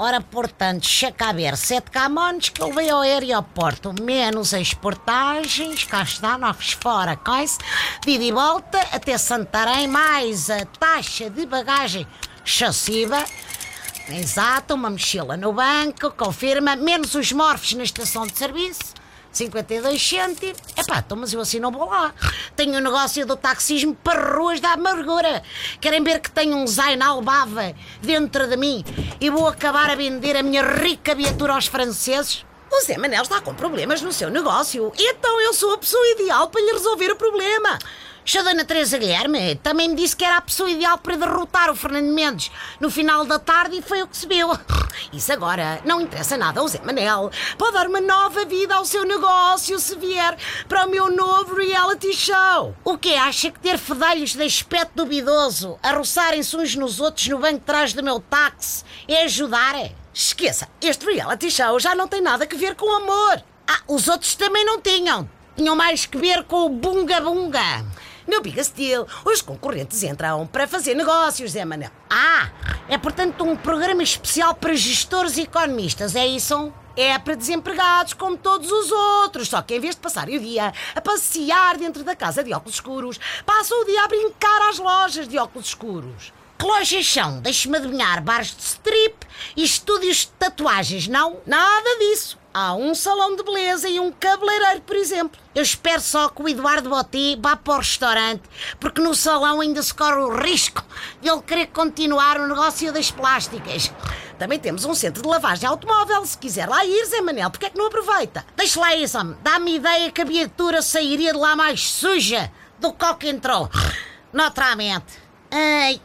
Ora, portanto, deixa cá ver, sete camões que eu levei ao aeroporto, menos as portagens, cá está, novos fora, coisa, de ida e volta até Santarém, mais a taxa de bagagem excessiva. Exato, uma mochila no banco, confirma, menos os morfos na estação de serviço. 52 cêntimos. Epá, então, mas eu assim não vou lá. Tenho o um negócio do taxismo para ruas da amargura. Querem ver que tenho um Zainal Bava dentro de mim e vou acabar a vender a minha rica viatura aos franceses? O Zé Manel está com problemas no seu negócio. Então eu sou a pessoa ideal para lhe resolver o problema. A Dona Teresa Guilherme também me disse que era a pessoa ideal para derrotar o Fernando Mendes no final da tarde e foi o que se viu. Isso agora não interessa nada ao Zé Manel. Pode dar uma nova vida ao seu negócio se vier para o meu novo reality show. O que acha que ter fedelhos de aspecto duvidoso a roçarem-se uns nos outros no banco de trás do meu táxi é ajudar? Esqueça, este reality show já não tem nada a ver com amor. Ah, os outros também não tinham. Tinham mais que ver com o bunga-bunga. No Big Steel, os concorrentes entram para fazer negócios, Zé Manel. Ah, é portanto um programa especial para gestores e economistas, é isso? É para desempregados como todos os outros, só que em vez de passarem o dia a passear dentro da casa de óculos escuros, passam o dia a brincar às lojas de óculos escuros. Que lojas são? Deixe-me adivinhar, bares de strip e estúdios de tatuagens, não? Nada disso. Há um salão de beleza e um cabeleireiro, por exemplo. Eu espero só que o Eduardo Botti vá para o restaurante, porque no salão ainda se corre o risco de ele querer continuar o negócio das plásticas. Também temos um centro de lavagem automóvel. Se quiser lá ir, Zé Manel, porque é que não aproveita? Deixa lá isso, homem. Dá-me ideia que a viatura sairia de lá mais suja do que o que entrou. Naturalmente. Ai,